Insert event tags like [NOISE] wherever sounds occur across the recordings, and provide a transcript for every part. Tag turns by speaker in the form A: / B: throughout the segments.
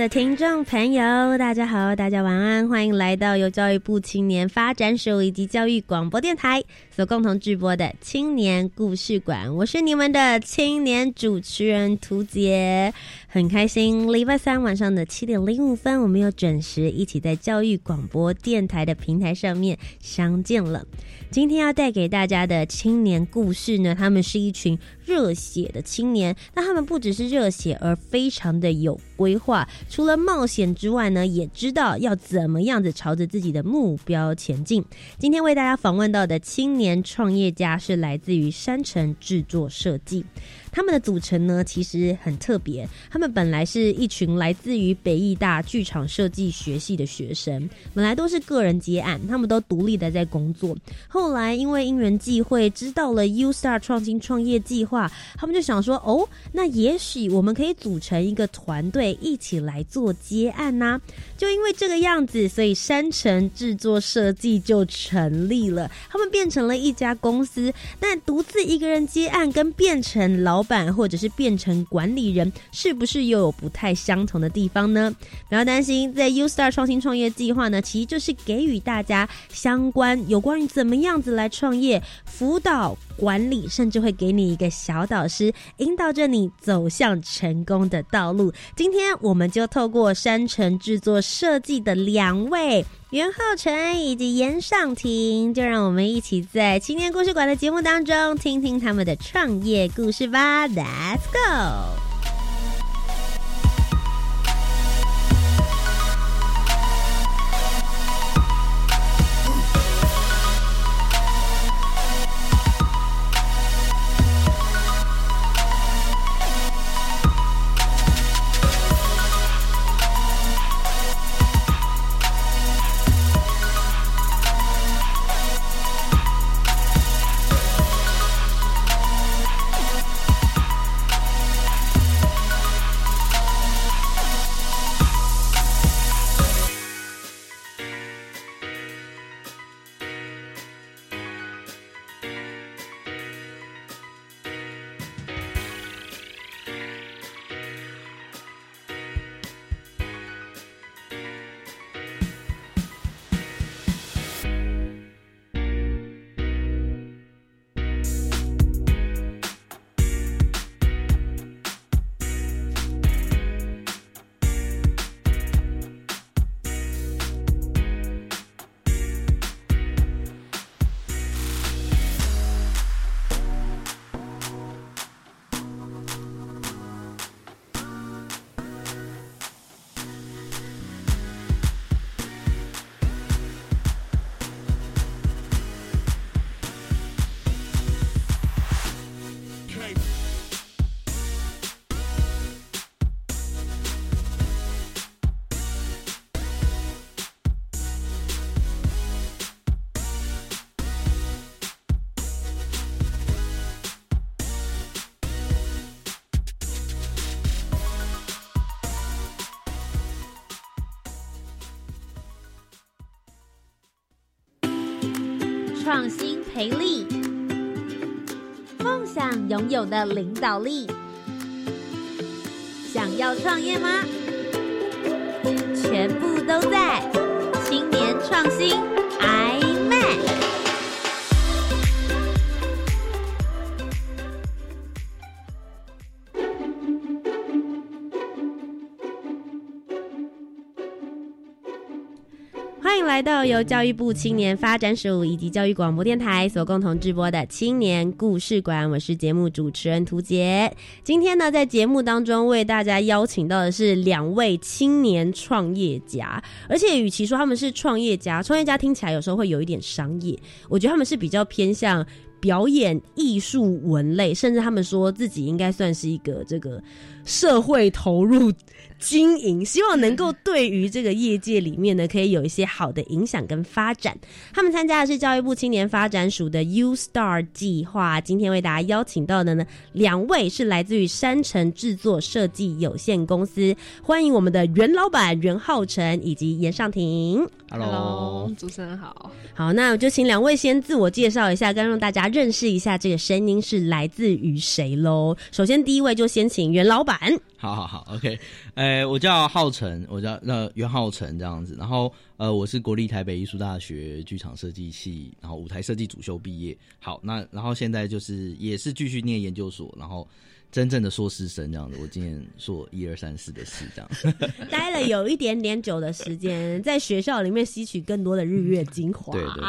A: 的听众朋友，大家好，大家晚安，欢迎来到由教育部青年发展署以及教育广播电台所共同直播的青年故事馆。我是你们的青年主持人涂杰，很开心，礼拜三晚上的七点零五分，我们又准时一起在教育广播电台的平台上面相见了。今天要带给大家的青年故事呢，他们是一群热血的青年。那他们不只是热血，而非常的有规划。除了冒险之外呢，也知道要怎么样子朝着自己的目标前进。今天为大家访问到的青年创业家是来自于山城制作设计。他们的组成呢，其实很特别。他们本来是一群来自于北艺大剧场设计学系的学生，本来都是个人接案，他们都独立的在工作。后来因为因缘际会，知道了 U Star 创新创业计划，他们就想说：哦，那也许我们可以组成一个团队，一起来做接案呐。就因为这个样子，所以山城制作设计就成立了。他们变成了一家公司，但独自一个人接案，跟变成老。老板或者是变成管理人，是不是又有不太相同的地方呢？不要担心，在 U Star 创新创业计划呢，其实就是给予大家相关有关于怎么样子来创业辅导管理，甚至会给你一个小导师，引导着你走向成功的道路。今天我们就透过山城制作设计的两位。袁浩辰以及严尚婷，就让我们一起在青年故事馆的节目当中听听他们的创业故事吧。Let's go。创新培力，梦想拥有的领导力，想要创业吗？全部都在青年创新来到由教育部青年发展署以及教育广播电台所共同直播的青年故事馆。我是节目主持人涂杰。今天呢，在节目当中为大家邀请到的是两位青年创业家，而且与其说他们是创业家，创业家听起来有时候会有一点商业，我觉得他们是比较偏向表演艺术文类，甚至他们说自己应该算是一个这个社会投入。经营，希望能够对于这个业界里面呢，可以有一些好的影响跟发展。他们参加的是教育部青年发展署的 U Star 计划。今天为大家邀请到的呢，两位是来自于山城制作设计有限公司，欢迎我们的袁老板袁浩成以及严尚婷。
B: Hello，主持人好。
A: 好，那我就请两位先自我介绍一下，跟让大家认识一下这个声音是来自于谁喽。首先第一位就先请袁老板。
C: 好好好，OK，呃，我叫浩辰，我叫那袁浩辰这样子，然后呃，我是国立台北艺术大学剧场设计系，然后舞台设计主修毕业。好，那然后现在就是也是继续念研究所，然后。真正的硕士生这样子，我今年硕一二三四的四这样，[LAUGHS]
A: 待了有一点点久的时间，在学校里面吸取更多的日月精华。
C: 对对。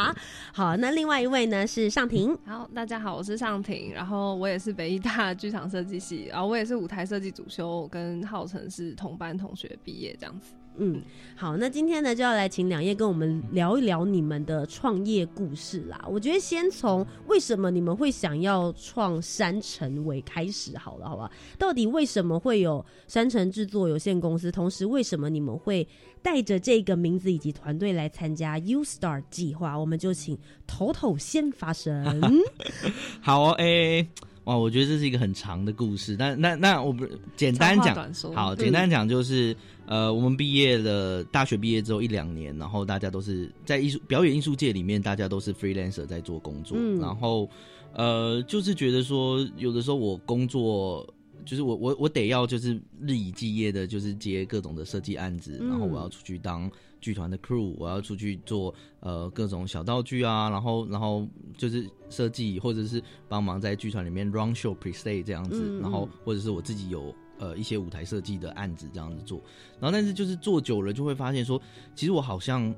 A: 好，那另外一位呢是尚婷。
B: 好，大家好，我是尚婷，然后我也是北艺大剧场设计系，然后我也是舞台设计主修，跟浩辰是同班同学毕业这样子。
A: 嗯，好，那今天呢就要来请两叶跟我们聊一聊你们的创业故事啦。我觉得先从为什么你们会想要创山城为开始好了，好吧？到底为什么会有山城制作有限公司？同时，为什么你们会带着这个名字以及团队来参加 U Star 计划？我们就请头头先发声。[LAUGHS]
C: 好哦，哎。哇，我觉得这是一个很长的故事，但那那我不简单讲，好，简单讲就是，呃，我们毕业了，大学毕业之后一两年，然后大家都是在艺术表演艺术界里面，大家都是 freelancer 在做工作，然后呃，就是觉得说，有的时候我工作，就是我我我得要就是日以继夜的，就是接各种的设计案子，然后我要出去当。剧团的 crew，我要出去做呃各种小道具啊，然后然后就是设计或者是帮忙在剧团里面 run show pre stay 这样子，然后或者是我自己有呃一些舞台设计的案子这样子做，然后但是就是做久了就会发现说，其实我好像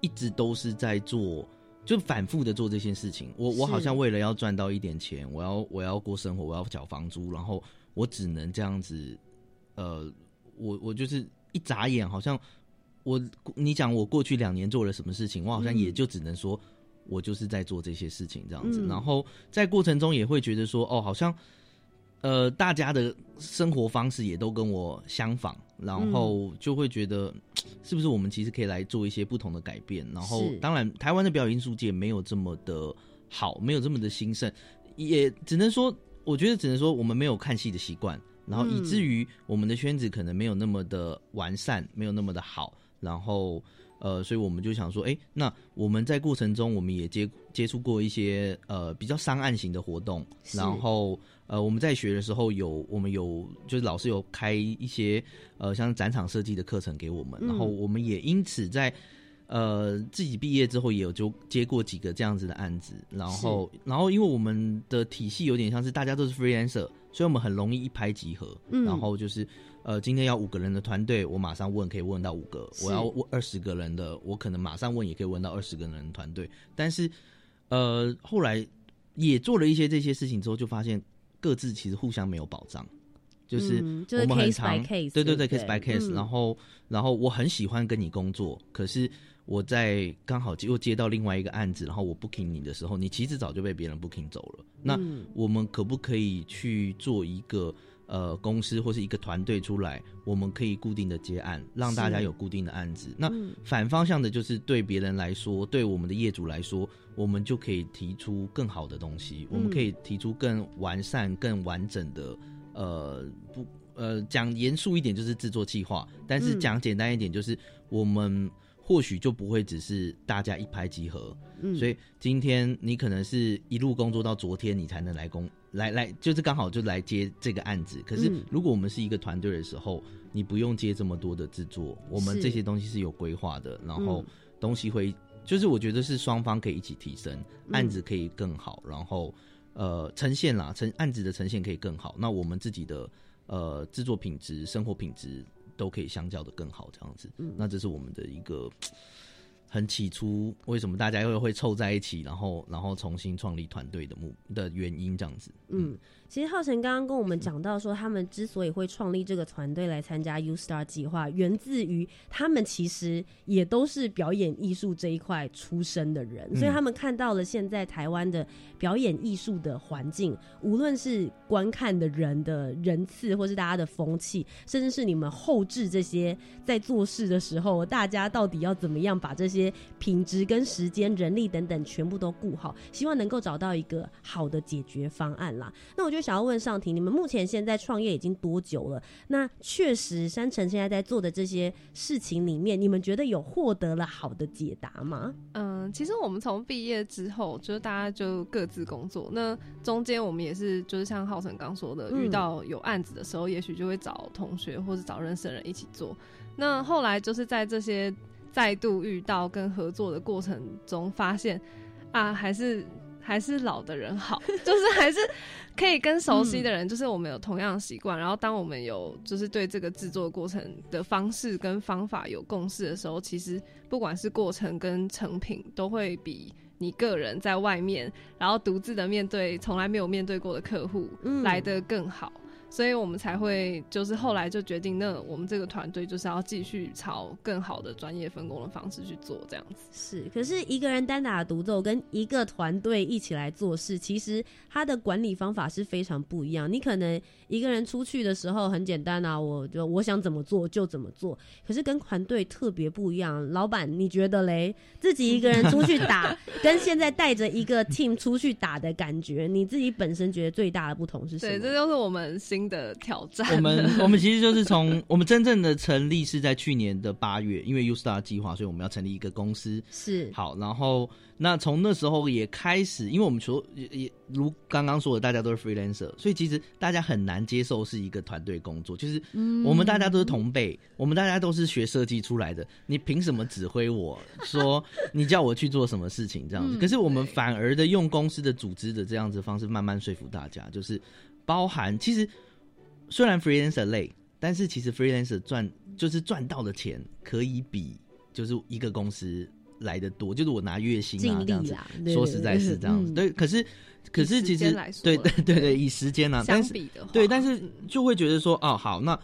C: 一直都是在做，就反复的做这些事情。我我好像为了要赚到一点钱，我要我要过生活，我要缴房租，然后我只能这样子，呃，我我就是一眨眼好像。我你讲我过去两年做了什么事情，我好像也就只能说，我就是在做这些事情这样子。然后在过程中也会觉得说，哦，好像呃大家的生活方式也都跟我相仿，然后就会觉得是不是我们其实可以来做一些不同的改变。然后当然台湾的表演艺术界没有这么的好，没有这么的兴盛，也只能说，我觉得只能说我们没有看戏的习惯，然后以至于我们的圈子可能没有那么的完善，没有那么的好。然后，呃，所以我们就想说，哎，那我们在过程中，我们也接接触过一些呃比较商案型的活动。然后，呃，我们在学的时候有，我们有就是老师有开一些呃像展场设计的课程给我们。然后，我们也因此在呃自己毕业之后，也有就接过几个这样子的案子。然后，然后因为我们的体系有点像是大家都是 freelancer，所以我们很容易一拍即合。嗯然后就是。呃，今天要五个人的团队，我马上问可以问到五个；我要问二十个人的，我可能马上问也可以问到二十个人的团队。但是，呃，后来也做了一些这些事情之后，就发现各自其实互相没有保障，就是我们很常对对对 case by case。然后，然后我很喜欢跟你工作，可是我在刚好又接到另外一个案子，然后我 booking 你的时候，你其实早就被别人 booking 走了。那我们可不可以去做一个？呃，公司或是一个团队出来，我们可以固定的接案，让大家有固定的案子。那反方向的，就是对别人来说，对我们的业主来说，我们就可以提出更好的东西，我们可以提出更完善、更完整的。呃，不，呃，讲严肃一点就是制作计划，但是讲简单一点就是我们。或许就不会只是大家一拍即合，所以今天你可能是一路工作到昨天，你才能来工来来，就是刚好就来接这个案子。可是如果我们是一个团队的时候，你不用接这么多的制作，我们这些东西是有规划的，然后东西会就是我觉得是双方可以一起提升，案子可以更好，然后呃呈现啦，呈案子的呈现可以更好，那我们自己的呃制作品质、生活品质。都可以相较的更好，这样子，那这是我们的一个很起初为什么大家又会凑在一起，然后然后重新创立团队的目的原因这样子。
A: 嗯，其实浩辰刚刚跟我们讲到说，他们之所以会创立这个团队来参加 U Star 计划，源自于他们其实也都是表演艺术这一块出身的人，所以他们看到了现在台湾的表演艺术的环境，无论是观看的人的人次，或是大家的风气，甚至是你们后置这些在做事的时候，大家到底要怎么样把这些品质跟时间、人力等等全部都顾好，希望能够找到一个好的解决方案啦。那我就想要问上庭，你们目前现在创业已经多久了？那确实山城现在在做的这些事情里面，你们觉得有获得了好的解答吗？
B: 嗯，其实我们从毕业之后，就是大家就各自工作。那中间我们也是，就是像浩辰刚说的，遇到有案子的时候，也许就会找同学或者找认识的人一起做。那后来就是在这些。再度遇到跟合作的过程中，发现啊，还是还是老的人好，[LAUGHS] 就是还是可以跟熟悉的人，就是我们有同样的习惯。然后，当我们有就是对这个制作过程的方式跟方法有共识的时候，其实不管是过程跟成品，都会比你个人在外面，然后独自的面对从来没有面对过的客户来的更好。所以我们才会就是后来就决定，那我们这个团队就是要继续朝更好的专业分工的方式去做这样子。
A: 是，可是一个人单打独斗跟一个团队一起来做事，其实他的管理方法是非常不一样。你可能一个人出去的时候很简单啊，我就我想怎么做就怎么做。可是跟团队特别不一样。老板，你觉得嘞？自己一个人出去打，[LAUGHS] 跟现在带着一个 team 出去打的感觉，你自己本身觉得最大的不同是什么？
B: 对，这就是我们新。的挑战，
C: 我们 [LAUGHS] 我们其实就是从我们真正的成立是在去年的八月，因为 U Star 计划，所以我们要成立一个公司。
A: 是
C: 好，然后那从那时候也开始，因为我们说也也如刚刚说的，大家都是 freelancer，所以其实大家很难接受是一个团队工作。就是我们大家都是同辈，我们大家都是学设计出来的，你凭什么指挥我说 [LAUGHS] 你叫我去做什么事情这样子？可是我们反而的用公司的组织的这样子方式，慢慢说服大家，就是包含其实。虽然 freelancer 累，但是其实 freelancer 赚就是赚到的钱可以比就是一个公司来的多，就是我拿月薪啊这样子。说实在是这样子，对。可是可是其实对 [LAUGHS] 对对对，以时间啊，但是对，但是就会觉得说哦好，那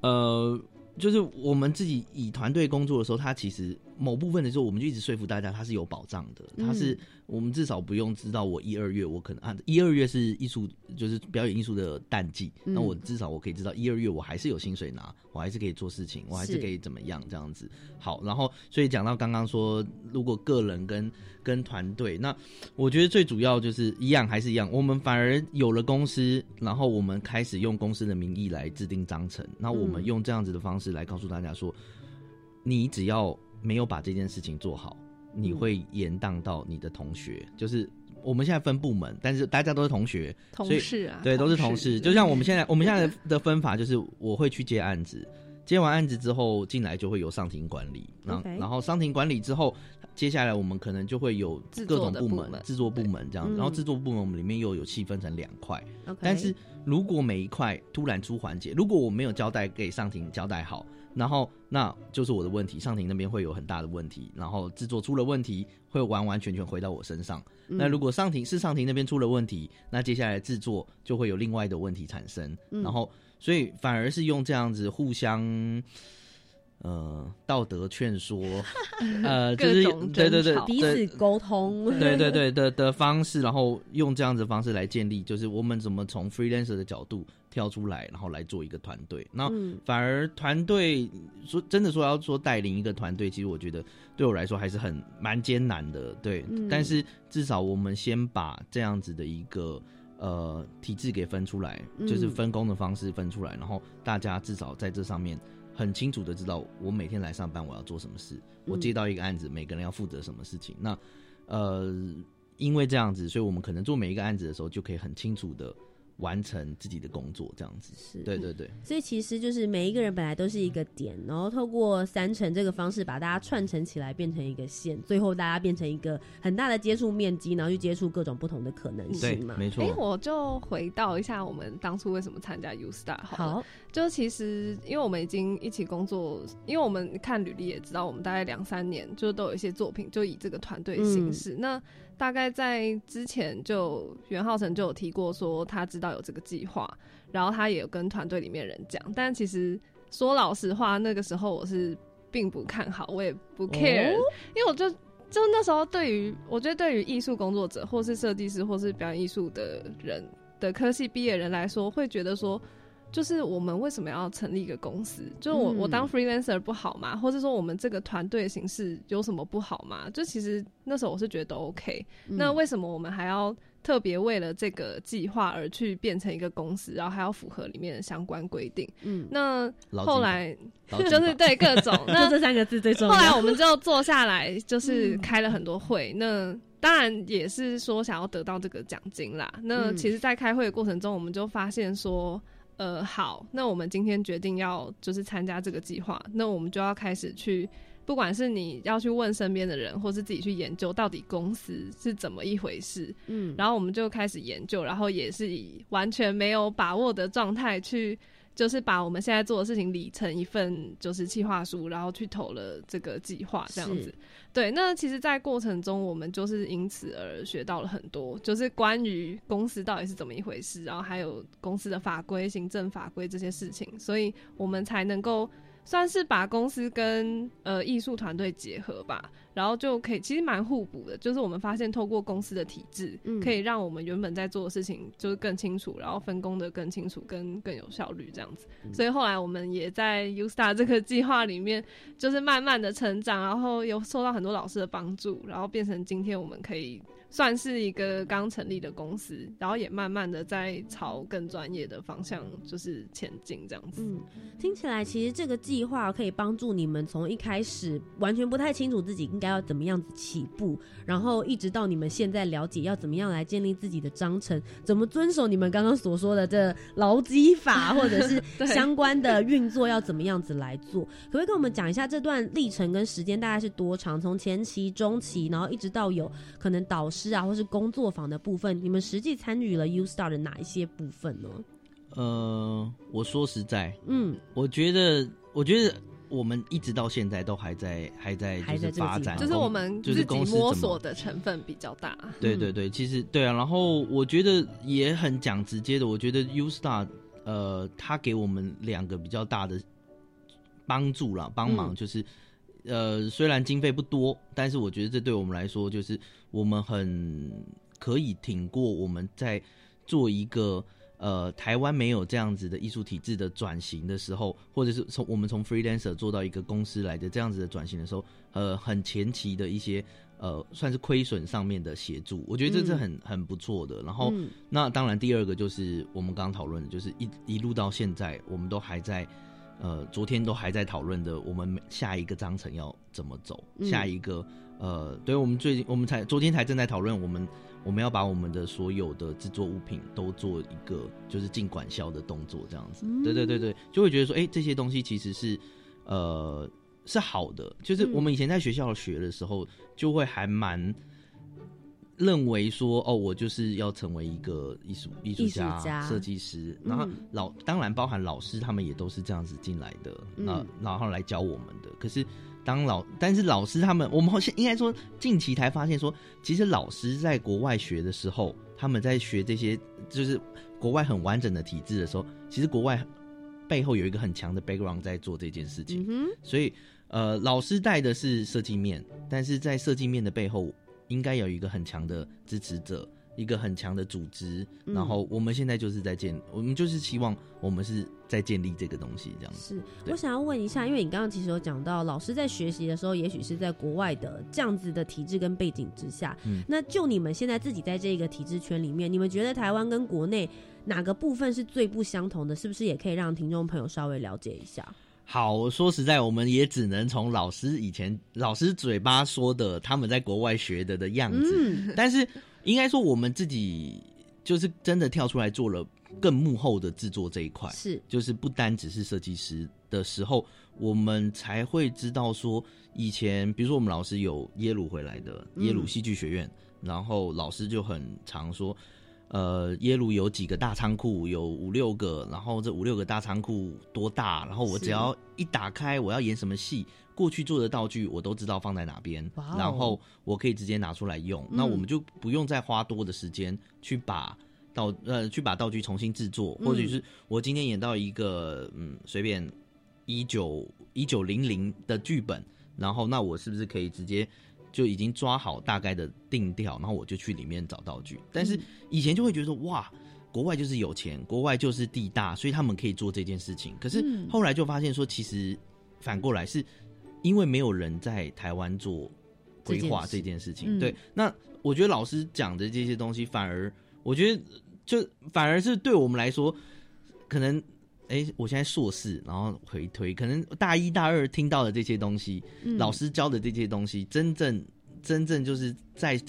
C: 呃。就是我们自己以团队工作的时候，他其实某部分的时候，我们就一直说服大家，它是有保障的。它是我们至少不用知道我一二月我可能啊一二月是艺术就是表演艺术的淡季，那我至少我可以知道一二月我还是有薪水拿，我还是可以做事情，我还是可以怎么样这样子。好，然后所以讲到刚刚说，如果个人跟跟团队，那我觉得最主要就是一样还是一样，我们反而有了公司，然后我们开始用公司的名义来制定章程，那我们用这样子的方式。来告诉大家说，你只要没有把这件事情做好，你会延宕到你的同学。就是我们现在分部门，但是大家都是同学，
B: 同事啊，
C: 对，都是同事。就像我们现在，[LAUGHS] 我们现在的分法就是，我会去接案子，接完案子之后进来就会有上庭管理，然后然后上庭管理之后，接下来我们可能就会有各种部门，制作部门这样，然后制作部门我们里面又有细分成两块，但是。如果每一块突然出环节，如果我没有交代给上庭交代好，然后那就是我的问题，上庭那边会有很大的问题，然后制作出了问题，会完完全全回到我身上。那如果上庭是上庭那边出了问题，那接下来制作就会有另外的问题产生。然后，所以反而是用这样子互相。呃，道德劝说，[LAUGHS] 呃，就是对对对，
A: 彼此沟通，[LAUGHS]
C: 对对对的的方式，然后用这样子方式来建立，就是我们怎么从 freelancer 的角度跳出来，然后来做一个团队。那反而团队说真的说要说带领一个团队，其实我觉得对我来说还是很蛮艰难的，对。但是至少我们先把这样子的一个呃体制给分出来，就是分工的方式分出来，然后大家至少在这上面。很清楚的知道我每天来上班我要做什么事，我接到一个案子，每个人要负责什么事情。那，呃，因为这样子，所以我们可能做每一个案子的时候，就可以很清楚的完成自己的工作，这样子是对对对。
A: 所以其实就是每一个人本来都是一个点，然后透过三层这个方式把大家串成起来，变成一个线，最后大家变成一个很大的接触面积，然后去接触各种不同的可能性嘛。
C: 没错。
B: 哎，我就回到一下我们当初为什么参加 U Star。好，就其实因为我们已经一起工作，因为我们看履历也知道，我们大概两三年就都有一些作品，就以这个团队形式。那大概在之前就袁浩成就有提过说他知道有这个计划，然后他也有跟团队里面人讲，但其实说老实话，那个时候我是并不看好，我也不 care，因为我就就那时候对于我觉得对于艺术工作者或是设计师或是表演艺术的人的科系毕业人来说，会觉得说。就是我们为什么要成立一个公司？就是我我当 freelancer 不好吗？或者说我们这个团队形式有什么不好吗？就其实那时候我是觉得都 OK。那为什么我们还要特别为了这个计划而去变成一个公司，然后还要符合里面的相关规定？嗯，那后来 [LAUGHS] 就是对各种，[LAUGHS]
A: 那这三个字最重要。
B: 后来我们就坐下来，就是开了很多会。那当然也是说想要得到这个奖金啦。那其实，在开会的过程中，我们就发现说。呃，好，那我们今天决定要就是参加这个计划，那我们就要开始去，不管是你要去问身边的人，或是自己去研究到底公司是怎么一回事，嗯，然后我们就开始研究，然后也是以完全没有把握的状态去。就是把我们现在做的事情理成一份就是计划书，然后去投了这个计划，这样子。对，那其实，在过程中，我们就是因此而学到了很多，就是关于公司到底是怎么一回事，然后还有公司的法规、行政法规这些事情，所以我们才能够。算是把公司跟呃艺术团队结合吧，然后就可以其实蛮互补的。就是我们发现透过公司的体制，嗯可以让我们原本在做的事情就是更清楚，然后分工的更清楚，跟更有效率这样子。所以后来我们也在 U Star 这个计划里面，就是慢慢的成长，然后有受到很多老师的帮助，然后变成今天我们可以。算是一个刚成立的公司，然后也慢慢的在朝更专业的方向就是前进这样子。嗯，
A: 听起来其实这个计划可以帮助你们从一开始完全不太清楚自己应该要怎么样子起步，然后一直到你们现在了解要怎么样来建立自己的章程，怎么遵守你们刚刚所说的这劳基法或者是 [LAUGHS] 相关的运作要怎么样子来做？可不可以跟我们讲一下这段历程跟时间大概是多长？从前期、中期，然后一直到有可能导师。啊，或是工作坊的部分，你们实际参与了 U Star 的哪一些部分呢？
C: 呃，我说实在，嗯，我觉得，我觉得我们一直到现在都还在，还在，
A: 还在
C: 发展，
B: 就是我们
C: 就是
B: 自己摸索的成分比较大。
C: 对对对，其实对啊，然后我觉得也很讲直接的，我觉得 U Star，呃，他给我们两个比较大的帮助啦，帮忙就是。呃，虽然经费不多，但是我觉得这对我们来说，就是我们很可以挺过我们在做一个呃台湾没有这样子的艺术体制的转型的时候，或者是从我们从 freelancer 做到一个公司来的这样子的转型的时候，呃，很前期的一些呃算是亏损上面的协助，我觉得这是很很不错的。然后，那当然第二个就是我们刚刚讨论的，就是一一路到现在，我们都还在。呃，昨天都还在讨论的，我们下一个章程要怎么走？下一个，呃，对，我们最近我们才昨天才正在讨论，我们我们要把我们的所有的制作物品都做一个就是进管销的动作，这样子。对对对对，就会觉得说，哎，这些东西其实是呃是好的，就是我们以前在学校学的时候，就会还蛮。认为说哦，我就是要成为一个艺术艺术家、设计师，然后老当然包含老师，他们也都是这样子进来的，那然后来教我们的。可是当老，但是老师他们，我们好像应该说近期才发现说，其实老师在国外学的时候，他们在学这些就是国外很完整的体制的时候，其实国外背后有一个很强的 background 在做这件事情。嗯所以呃，老师带的是设计面，但是在设计面的背后。应该有一个很强的支持者，一个很强的组织。然后我们现在就是在建，我们就是希望我们是在建立这个东西，这样
A: 是。我想要问一下，因为你刚刚其实有讲到，老师在学习的时候，也许是在国外的这样子的体制跟背景之下。嗯。那就你们现在自己在这个体制圈里面，你们觉得台湾跟国内哪个部分是最不相同的？是不是也可以让听众朋友稍微了解一下？
C: 好，说实在，我们也只能从老师以前老师嘴巴说的，他们在国外学的的样子。[LAUGHS] 但是，应该说我们自己就是真的跳出来做了更幕后的制作这一块，
A: 是
C: 就是不单只是设计师的时候，我们才会知道说，以前比如说我们老师有耶鲁回来的耶鲁戏剧学院，然后老师就很常说。呃，耶鲁有几个大仓库，有五六个，然后这五六个大仓库多大？然后我只要一打开，我要演什么戏，过去做的道具我都知道放在哪边，然后我可以直接拿出来用。那我们就不用再花多的时间去把道呃去把道具重新制作，或者是我今天演到一个嗯随便一九一九零零的剧本，然后那我是不是可以直接？就已经抓好大概的定调，然后我就去里面找道具。但是以前就会觉得哇，国外就是有钱，国外就是地大，所以他们可以做这件事情。可是后来就发现说，其实反过来是因为没有人在台湾做规划这件事情。对，那我觉得老师讲的这些东西，反而我觉得就反而是对我们来说，可能。哎，我现在硕士，然后回推，可能大一大二听到的这些东西，老师教的这些东西，真正真正就是在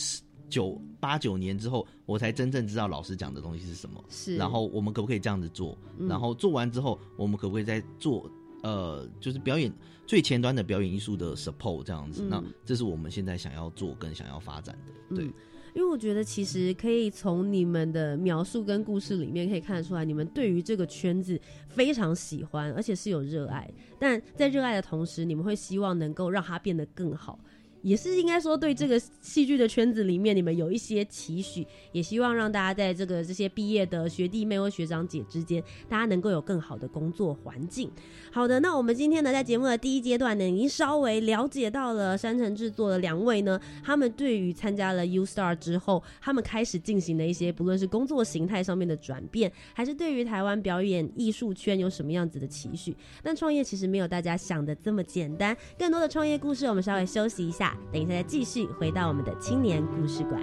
C: 九八九年之后，我才真正知道老师讲的东西是什么。
A: 是，
C: 然后我们可不可以这样子做？然后做完之后，我们可不可以再做？呃，就是表演最前端的表演艺术的 support 这样子。那这是我们现在想要做跟想要发展的，对。
A: 因为我觉得，其实可以从你们的描述跟故事里面可以看得出来，你们对于这个圈子非常喜欢，而且是有热爱。但在热爱的同时，你们会希望能够让它变得更好。也是应该说，对这个戏剧的圈子里面，你们有一些期许，也希望让大家在这个这些毕业的学弟妹或学长姐之间，大家能够有更好的工作环境。好的，那我们今天呢，在节目的第一阶段呢，已经稍微了解到了山城制作的两位呢，他们对于参加了 U Star 之后，他们开始进行的一些，不论是工作形态上面的转变，还是对于台湾表演艺术圈有什么样子的期许。但创业其实没有大家想的这么简单，更多的创业故事，我们稍微休息一下。等一下，再继续回到我们的青年故事馆。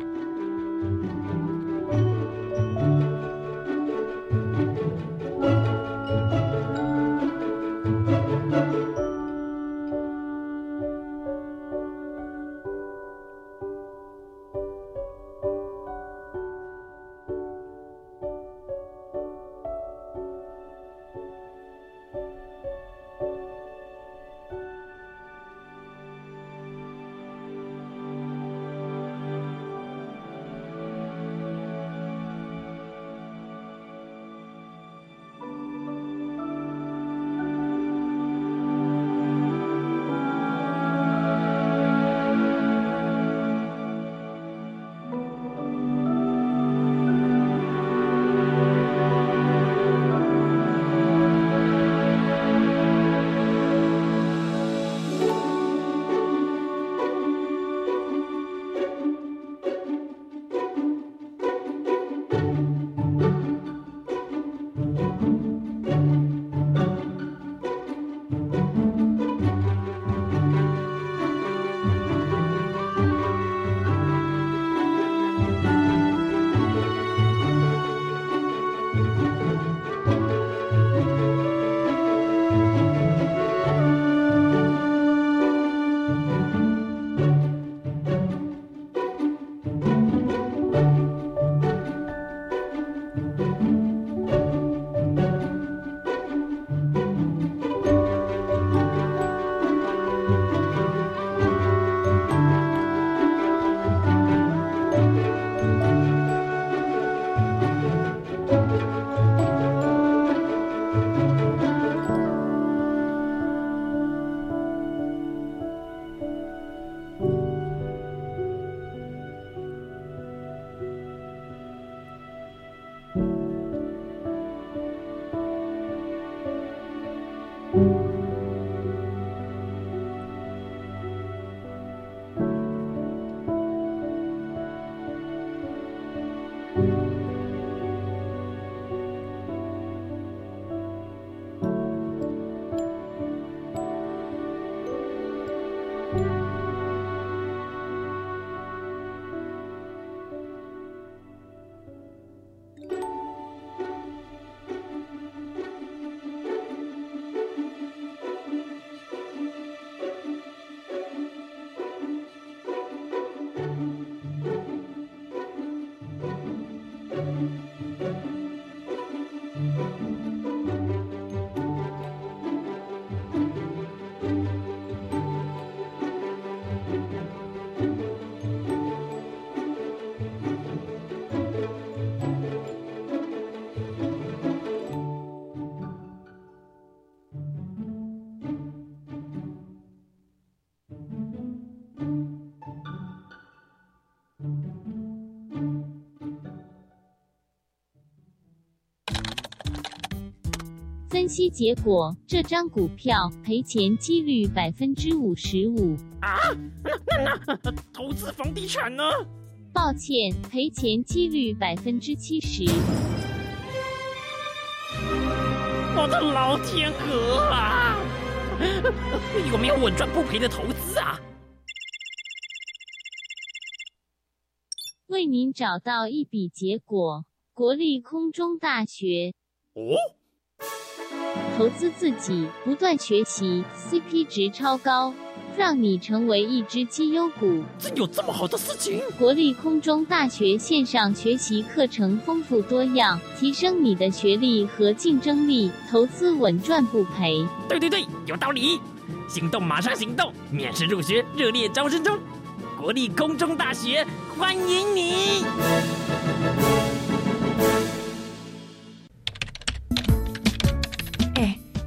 D: 分析结果：这张股票赔钱几率百分之五十五。
E: 啊，那那那投资房地产呢？
D: 抱歉，赔钱几率百分之七十。
E: 我的老天鹅啊！[LAUGHS] 有没有稳赚不赔的投资啊？
D: 为您找到一笔结果：国立空中大学。
E: 哦。
D: 投资自己，不断学习，CP 值超高，让你成为一只绩优股。
E: 真有这么好的事情？
D: 国立空中大学线上学习课程丰富多样，提升你的学历和竞争力，投资稳赚不赔。
E: 对对对，有道理！行动，马上行动！免试入学，热烈招生中！国立空中大学欢迎你！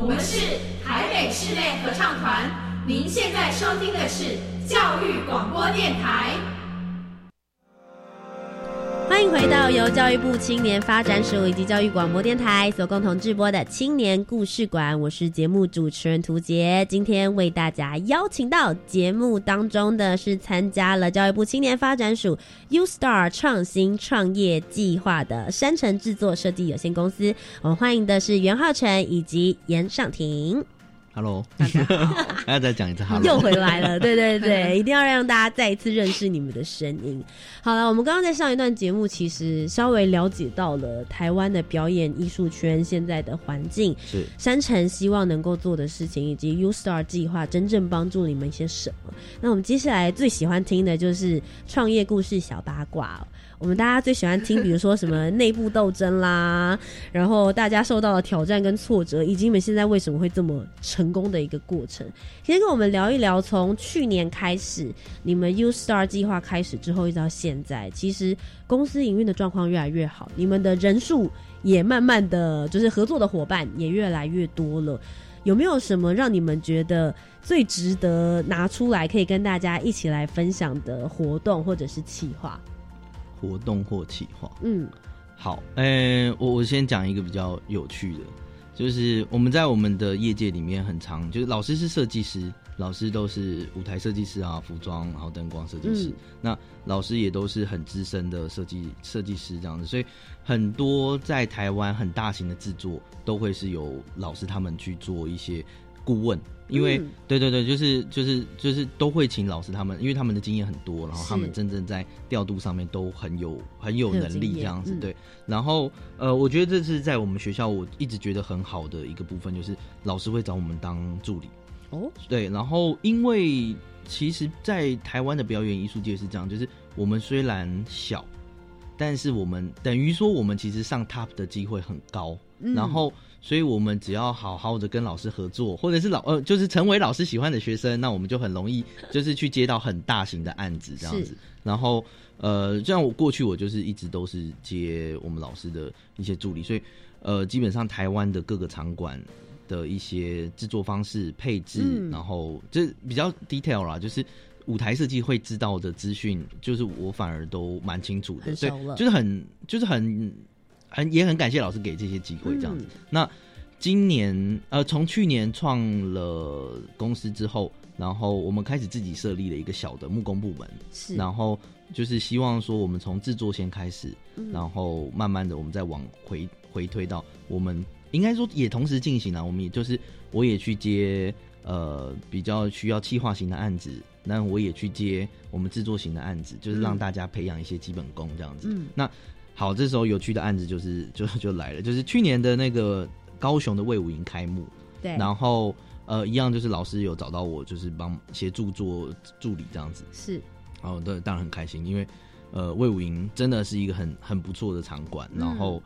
F: 我们是台北室内合唱团，您现在收听的是教育广播电台。
A: 欢迎回到由教育部青年发展署以及教育广播电台所共同制播的青年故事馆，我是节目主持人涂杰。今天为大家邀请到节目当中的是参加了教育部青年发展署 U Star 创新创业计划的山城制作设计有限公司。我们欢迎的是袁浩辰以及严尚婷。
C: Hello，还 [LAUGHS] 要再讲一次 Hello，
A: 又回来了，对对对，[LAUGHS] 一定要让大家再一次认识你们的声音。好了，我们刚刚在上一段节目，其实稍微了解到了台湾的表演艺术圈现在的环境，
C: 是
A: 山城希望能够做的事情，以及 U Star 计划真正帮助你们一些什么。那我们接下来最喜欢听的就是创业故事小八卦。我们大家最喜欢听，比如说什么内部斗争啦，[LAUGHS] 然后大家受到的挑战跟挫折，以及你们现在为什么会这么成功的一个过程。先跟我们聊一聊，从去年开始，你们 U Star 计划开始之后，一直到现在，其实公司营运的状况越来越好，你们的人数也慢慢的就是合作的伙伴也越来越多了。有没有什么让你们觉得最值得拿出来可以跟大家一起来分享的活动或者是企划？
C: 活动或企划，
A: 嗯，
C: 好，诶，我我先讲一个比较有趣的，就是我们在我们的业界里面很常，就是老师是设计师，老师都是舞台设计师啊，服装然后灯光设计师，那老师也都是很资深的设计设计师这样子，所以很多在台湾很大型的制作都会是由老师他们去做一些顾问。因为对对对，就是就是就是都会请老师他们，因为他们的经验很多，然后他们真正在调度上面都很有很有能力这样子。对，然后呃，我觉得这是在我们学校我一直觉得很好的一个部分，就是老师会找我们当助理。
A: 哦，
C: 对，然后因为其实，在台湾的表演艺术界是这样，就是我们虽然小，但是我们等于说我们其实上 top 的机会很高，然后。所以，我们只要好好的跟老师合作，或者是老呃，就是成为老师喜欢的学生，那我们就很容易，就是去接到很大型的案子这样子。然后，呃，像我过去我就是一直都是接我们老师的一些助理，所以，呃，基本上台湾的各个场馆的一些制作方式、配置，然后这比较 detail 啦，就是舞台设计会知道的资讯，就是我反而都蛮清楚的，
A: 对，
C: 就是很就是很很也很感谢老师给这些机会这样子。那今年呃，从去年创了公司之后，然后我们开始自己设立了一个小的木工部门，
A: 是，
C: 然后就是希望说我们从制作先开始，然后慢慢的我们再往回回推到我们应该说也同时进行了，我们也就是我也去接。呃，比较需要企划型的案子，那我也去接我们制作型的案子，就是让大家培养一些基本功这样子。嗯那好，这时候有趣的案子就是就就来了，就是去年的那个高雄的魏武营开幕，
A: 对，
C: 然后呃一样就是老师有找到我，就是帮协助做助理这样子。
A: 是，
C: 哦，对，当然很开心，因为呃魏武营真的是一个很很不错的场馆，然后。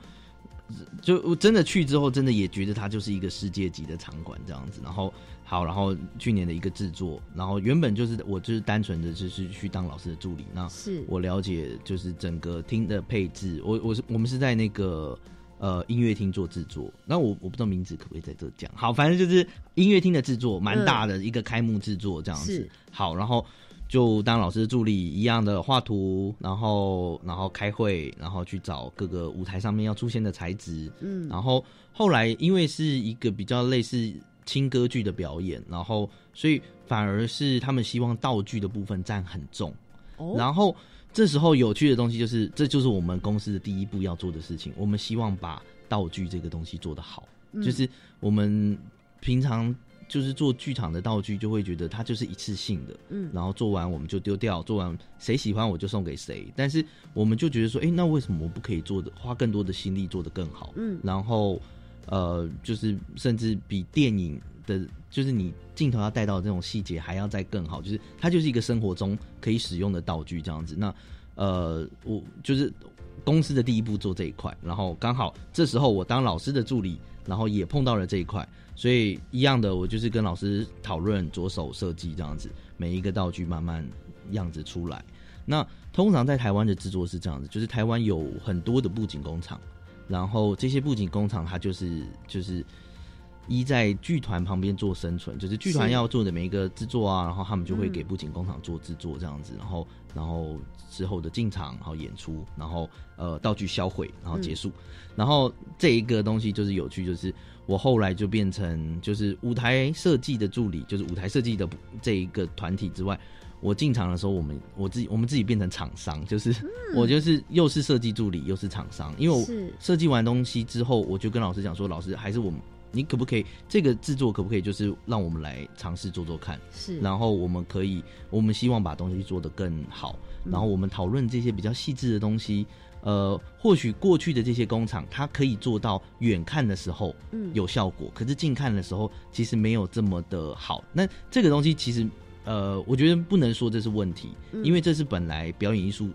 C: 就真的去之后，真的也觉得它就是一个世界级的场馆这样子。然后好，然后去年的一个制作，然后原本就是我就是单纯的就是去当老师的助理。那
A: 是
C: 我了解就是整个厅的配置。我我是我们是在那个呃音乐厅做制作。那我我不知道名字可不可以在这讲。好，反正就是音乐厅的制作，蛮大的一个开幕制作这样子。好，然后。就当老师的助理一样的画图，然后然后开会，然后去找各个舞台上面要出现的材质。嗯，然后后来因为是一个比较类似轻歌剧的表演，然后所以反而是他们希望道具的部分占很重。哦，然后这时候有趣的东西就是，这就是我们公司的第一步要做的事情。我们希望把道具这个东西做得好，就是我们平常。就是做剧场的道具，就会觉得它就是一次性的，嗯，然后做完我们就丢掉，做完谁喜欢我就送给谁。但是我们就觉得说，哎，那为什么我不可以做的花更多的心力做得更好？嗯，然后呃，就是甚至比电影的，就是你镜头要带到这种细节还要再更好，就是它就是一个生活中可以使用的道具这样子。那呃，我就是公司的第一步做这一块，然后刚好这时候我当老师的助理，然后也碰到了这一块。所以一样的，我就是跟老师讨论着手设计这样子，每一个道具慢慢样子出来。那通常在台湾的制作是这样子，就是台湾有很多的布景工厂，然后这些布景工厂它就是就是依在剧团旁边做生存，就是剧团要做的每一个制作啊，然后他们就会给布景工厂做制作这样子，然后然后之后的进场，然后演出，然后呃道具销毁，然后结束。然后这一个东西就是有趣，就是。我后来就变成就是舞台设计的助理，就是舞台设计的这一个团体之外，我进场的时候，我们我自己我们自己变成厂商，就是 [LAUGHS] 我就是又是设计助理又是厂商，因为我设计完东西之后，我就跟老师讲说，老师还是我们，你可不可以这个制作可不可以就是让我们来尝试做做看，
A: 是，
C: 然后我们可以，我们希望把东西做得更好，然后我们讨论这些比较细致的东西。呃，或许过去的这些工厂，它可以做到远看的时候嗯有效果，可是近看的时候其实没有这么的好。那这个东西其实，呃，我觉得不能说这是问题，因为这是本来表演艺术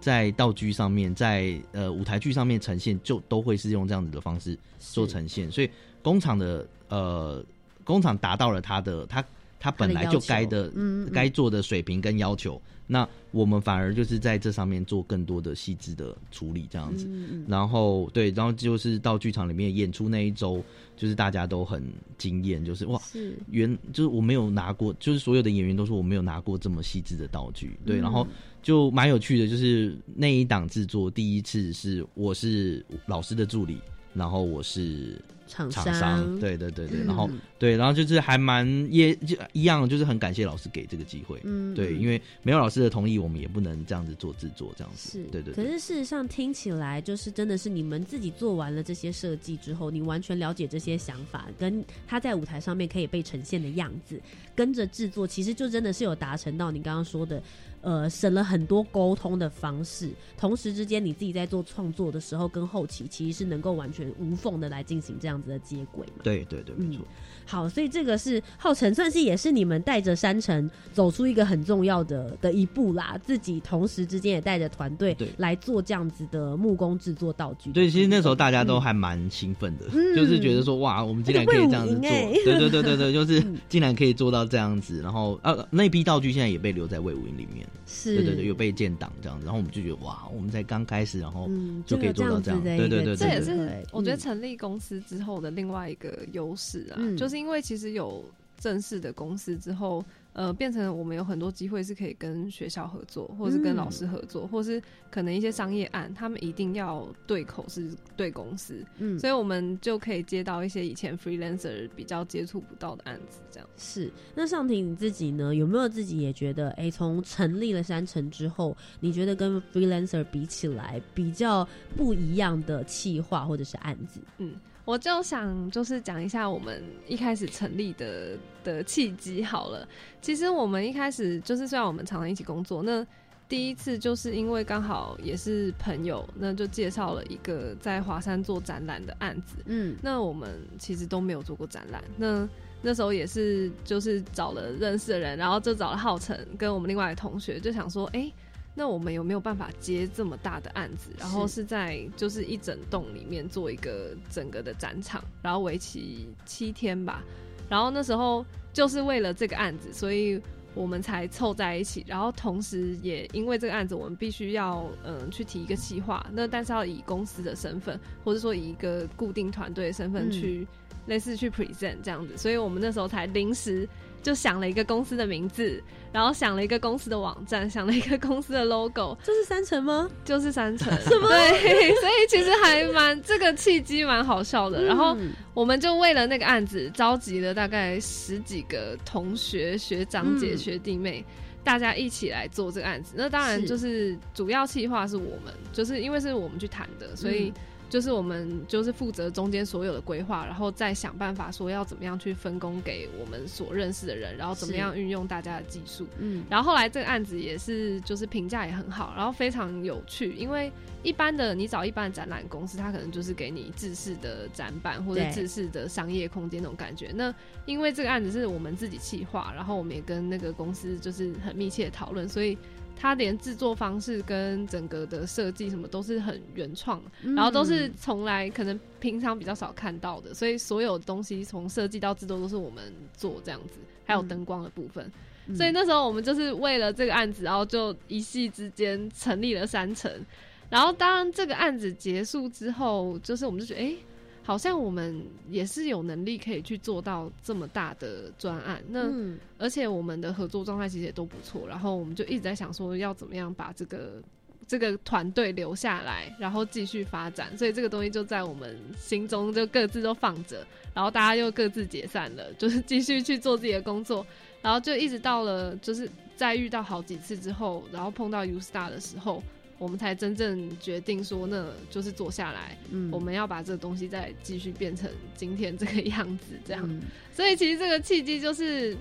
C: 在道具上面，在呃舞台剧上面呈现，就都会是用这样子的方式做呈现。所以工厂的呃工厂达到了它的它它本来就该的该做的水平跟要求。那我们反而就是在这上面做更多的细致的处理，这样子。然后对，然后就是到剧场里面演出那一周，就是大家都很惊艳，就是哇，是原就是我没有拿过，就是所有的演员都说我没有拿过这么细致的道具。对，然后就蛮有趣的，就是那一档制作第一次是我是老师的助理，然后我是。
A: 厂
C: 商，对对对对，然后对，然后就是还蛮也就一样，就是很感谢老师给这个机会，嗯，对，因为没有老师的同意，我们也不能这样子做制作，这样子，
A: 是，
C: 对对。
A: 可是事实上听起来，就是真的是你们自己做完了这些设计之后，你完全了解这些想法，跟他在舞台上面可以被呈现的样子，跟着制作，其实就真的是有达成到你刚刚说的。呃，省了很多沟通的方式，同时之间你自己在做创作的时候，跟后期其实是能够完全无缝的来进行这样子的接轨嘛？
C: 对对对，没错。
A: 好，所以这个是浩辰，算是也是你们带着山城走出一个很重要的的一步啦。自己同时之间也带着团队来做这样子的木工制作道具。
C: 对，其实那时候大家都还蛮兴奋的，就是觉得说哇，我们竟然可以这样子做。对对对对对，就是竟然可以做到这样子。然后呃，那批道具现在也被留在魏武营里面。
A: 是，
C: 对对对，有被建档这样子。然后我们就觉得哇，我们才刚开始，然后就可以做到这样。对对对，
B: 这也是我觉得成立公司之后的另外一个优势啊，就是。因为其实有正式的公司之后。呃，变成我们有很多机会是可以跟学校合作，或是跟老师合作，或是可能一些商业案，他们一定要对口是对公司，嗯，所以我们就可以接到一些以前 freelancer 比较接触不到的案子，这样
A: 是。那尚婷你自己呢，有没有自己也觉得，哎，从成立了山城之后，你觉得跟 freelancer 比起来比较不一样的企划或者是案子？
B: 嗯。我就想就是讲一下我们一开始成立的的契机好了。其实我们一开始就是虽然我们常常一起工作，那第一次就是因为刚好也是朋友，那就介绍了一个在华山做展览的案子。嗯，那我们其实都没有做过展览。那那时候也是就是找了认识的人，然后就找了浩辰跟我们另外的同学，就想说，哎。那我们有没有办法接这么大的案子？然后是在就是一整栋里面做一个整个的展场，然后为期七天吧。然后那时候就是为了这个案子，所以我们才凑在一起。然后同时也因为这个案子，我们必须要嗯去提一个计划。那但是要以公司的身份，或者说以一个固定团队的身份去类似去 present 这样子。所以我们那时候才临时。就想了一个公司的名字，然后想了一个公司的网站，想了一个公司的 logo。
A: 这是三层吗？
B: 就是三层。[LAUGHS]
A: 什么？
B: 对，所以其实还蛮这个契机蛮好笑的。然后我们就为了那个案子，召集了大概十几个同学、学长姐、学弟妹，大家一起来做这个案子。那当然就是主要企划是我们，就是因为是我们去谈的，所以。就是我们就是负责中间所有的规划，然后再想办法说要怎么样去分工给我们所认识的人，然后怎么样运用大家的技术。嗯，然后后来这个案子也是就是评价也很好，然后非常有趣。因为一般的你找一般的展览公司，他可能就是给你制式的展板或者制式的商业空间那种感觉。那因为这个案子是我们自己企划，然后我们也跟那个公司就是很密切的讨论，所以。它连制作方式跟整个的设计什么都是很原创，然后都是从来可能平常比较少看到的，所以所有东西从设计到制作都是我们做这样子，还有灯光的部分。所以那时候我们就是为了这个案子，然后就一夕之间成立了三层。然后当这个案子结束之后，就是我们就觉得，哎。好像我们也是有能力可以去做到这么大的专案，那而且我们的合作状态其实也都不错，然后我们就一直在想说要怎么样把这个这个团队留下来，然后继续发展，所以这个东西就在我们心中就各自都放着，然后大家又各自解散了，就是继续去做自己的工作，然后就一直到了就是在遇到好几次之后，然后碰到 U Star 的时候。我们才真正决定说，那就是坐下来，我们要把这个东西再继续变成今天这个样子，这样。所以其实这个契机就是，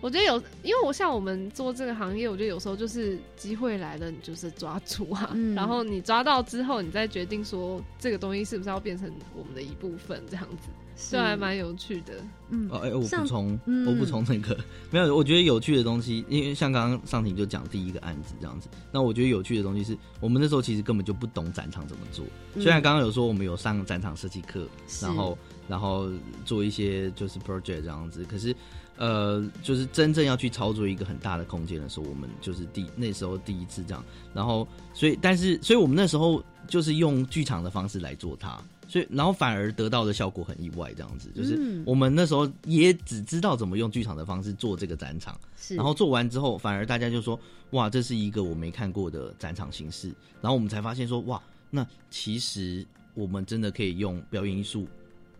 B: 我觉得有，因为我像我们做这个行业，我觉得有时候就是机会来了，你就是抓住啊，然后你抓到之后，你再决定说这个东西是不是要变成我们的一部分，这样子。就还蛮有趣的，
C: 嗯，哦，哎，我补充，我补充那个，没有，我觉得有趣的东西，因为像刚刚上庭就讲第一个案子这样子，那我觉得有趣的东西是我们那时候其实根本就不懂展场怎么做，虽然刚刚有说我们有上展场设计课，然后然后做一些就是 project 这样子，可是呃，就是真正要去操作一个很大的空间的时候，我们就是第那时候第一次这样，然后所以但是所以我们那时候就是用剧场的方式来做它。所以，然后反而得到的效果很意外，这样子就是我们那时候也只知道怎么用剧场的方式做这个展场，然后做完之后，反而大家就说：“哇，这是一个我没看过的展场形式。”然后我们才发现说：“哇，那其实我们真的可以用表演艺术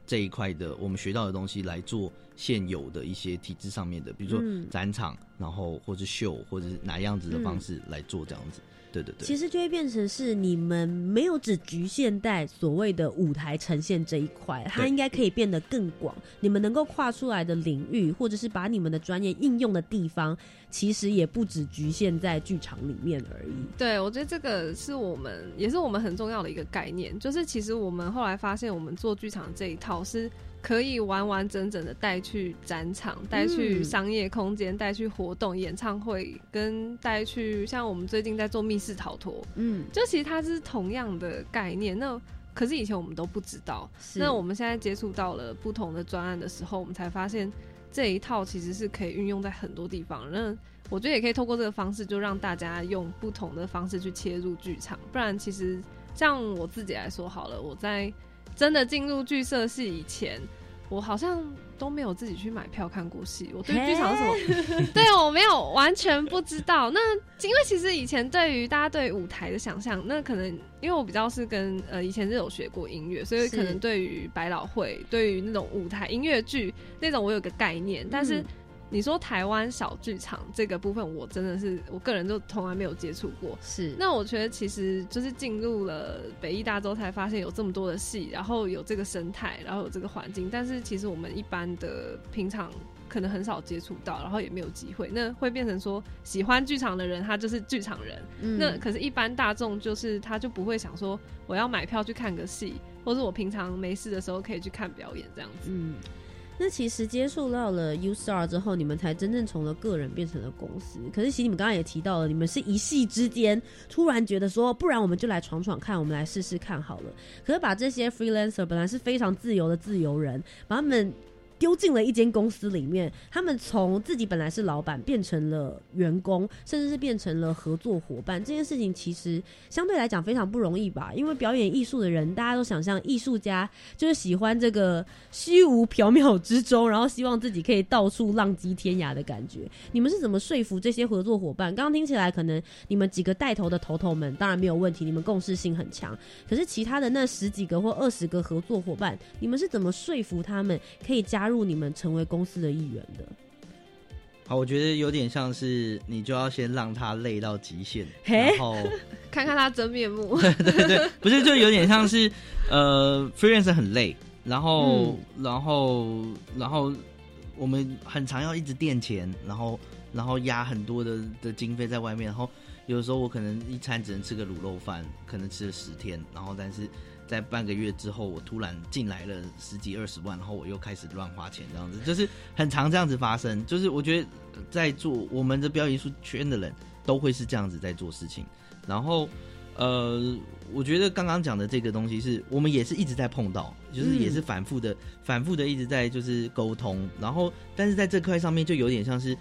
C: 这一块的我们学到的东西来做现有的一些体制上面的，比如说展场，然后或者秀，或者是哪样子的方式来做这样子。”对对对，
A: 其实就会变成是你们没有只局限在所谓的舞台呈现这一块，它应该可以变得更广。你们能够跨出来的领域，或者是把你们的专业应用的地方，其实也不止局限在剧场里面而已。
B: 对，我觉得这个是我们也是我们很重要的一个概念，就是其实我们后来发现，我们做剧场这一套是。可以完完整整的带去展场，带去商业空间，带去活动、演唱会，跟带去像我们最近在做密室逃脱，嗯，就其实它是同样的概念。那可是以前我们都不知道，那我们现在接触到了不同的专案的时候，我们才发现这一套其实是可以运用在很多地方。那我觉得也可以透过这个方式，就让大家用不同的方式去切入剧场。不然，其实像我自己来说好了，我在。真的进入剧社系以前，我好像都没有自己去买票看过戏，我对剧场什么，[LAUGHS] 对我没有完全不知道。那因为其实以前对于大家对舞台的想象，那可能因为我比较是跟呃以前是有学过音乐，所以可能对于百老汇，对于那种舞台音乐剧那种我有个概念，但是。你说台湾小剧场这个部分，我真的是我个人就从来没有接触过。
A: 是，
B: 那我觉得其实就是进入了北艺大之后，才发现有这么多的戏，然后有这个生态，然后有这个环境。但是其实我们一般的平常可能很少接触到，然后也没有机会。那会变成说，喜欢剧场的人他就是剧场人。那可是，一般大众就是他就不会想说，我要买票去看个戏，或者我平常没事的时候可以去看表演这样子。嗯。
A: 那其实接触到了 U Star 之后，你们才真正从了个人变成了公司。可是其实你们刚刚也提到了，你们是一夕之间突然觉得说，不然我们就来闯闯看，我们来试试看好了。可是把这些 freelancer 本来是非常自由的自由人，把他们。丢进了一间公司里面，他们从自己本来是老板变成了员工，甚至是变成了合作伙伴。这件事情其实相对来讲非常不容易吧？因为表演艺术的人，大家都想象艺术家就是喜欢这个虚无缥缈之中，然后希望自己可以到处浪迹天涯的感觉。你们是怎么说服这些合作伙伴？刚刚听起来，可能你们几个带头的头头们当然没有问题，你们共识性很强。可是其他的那十几个或二十个合作伙伴，你们是怎么说服他们可以加？加入你们成为公司的一员的，
C: 好，我觉得有点像是你就要先让他累到极限，然后 [LAUGHS]
B: 看看他真面目。[LAUGHS]
C: 对对对，不是，就有点像是呃，freelance 很累，然后然后然后我们很常要一直垫钱，然后然后压很多的的经费在外面，然后有时候我可能一餐只能吃个卤肉饭，可能吃了十天，然后但是。在半个月之后，我突然进来了十几二十万，然后我又开始乱花钱，这样子就是很常这样子发生。就是我觉得在做我们的表演艺术圈的人都会是这样子在做事情。然后，呃，我觉得刚刚讲的这个东西是我们也是一直在碰到，就是也是反复的、反复的一直在就是沟通。然后，但是在这块上面就有点像是，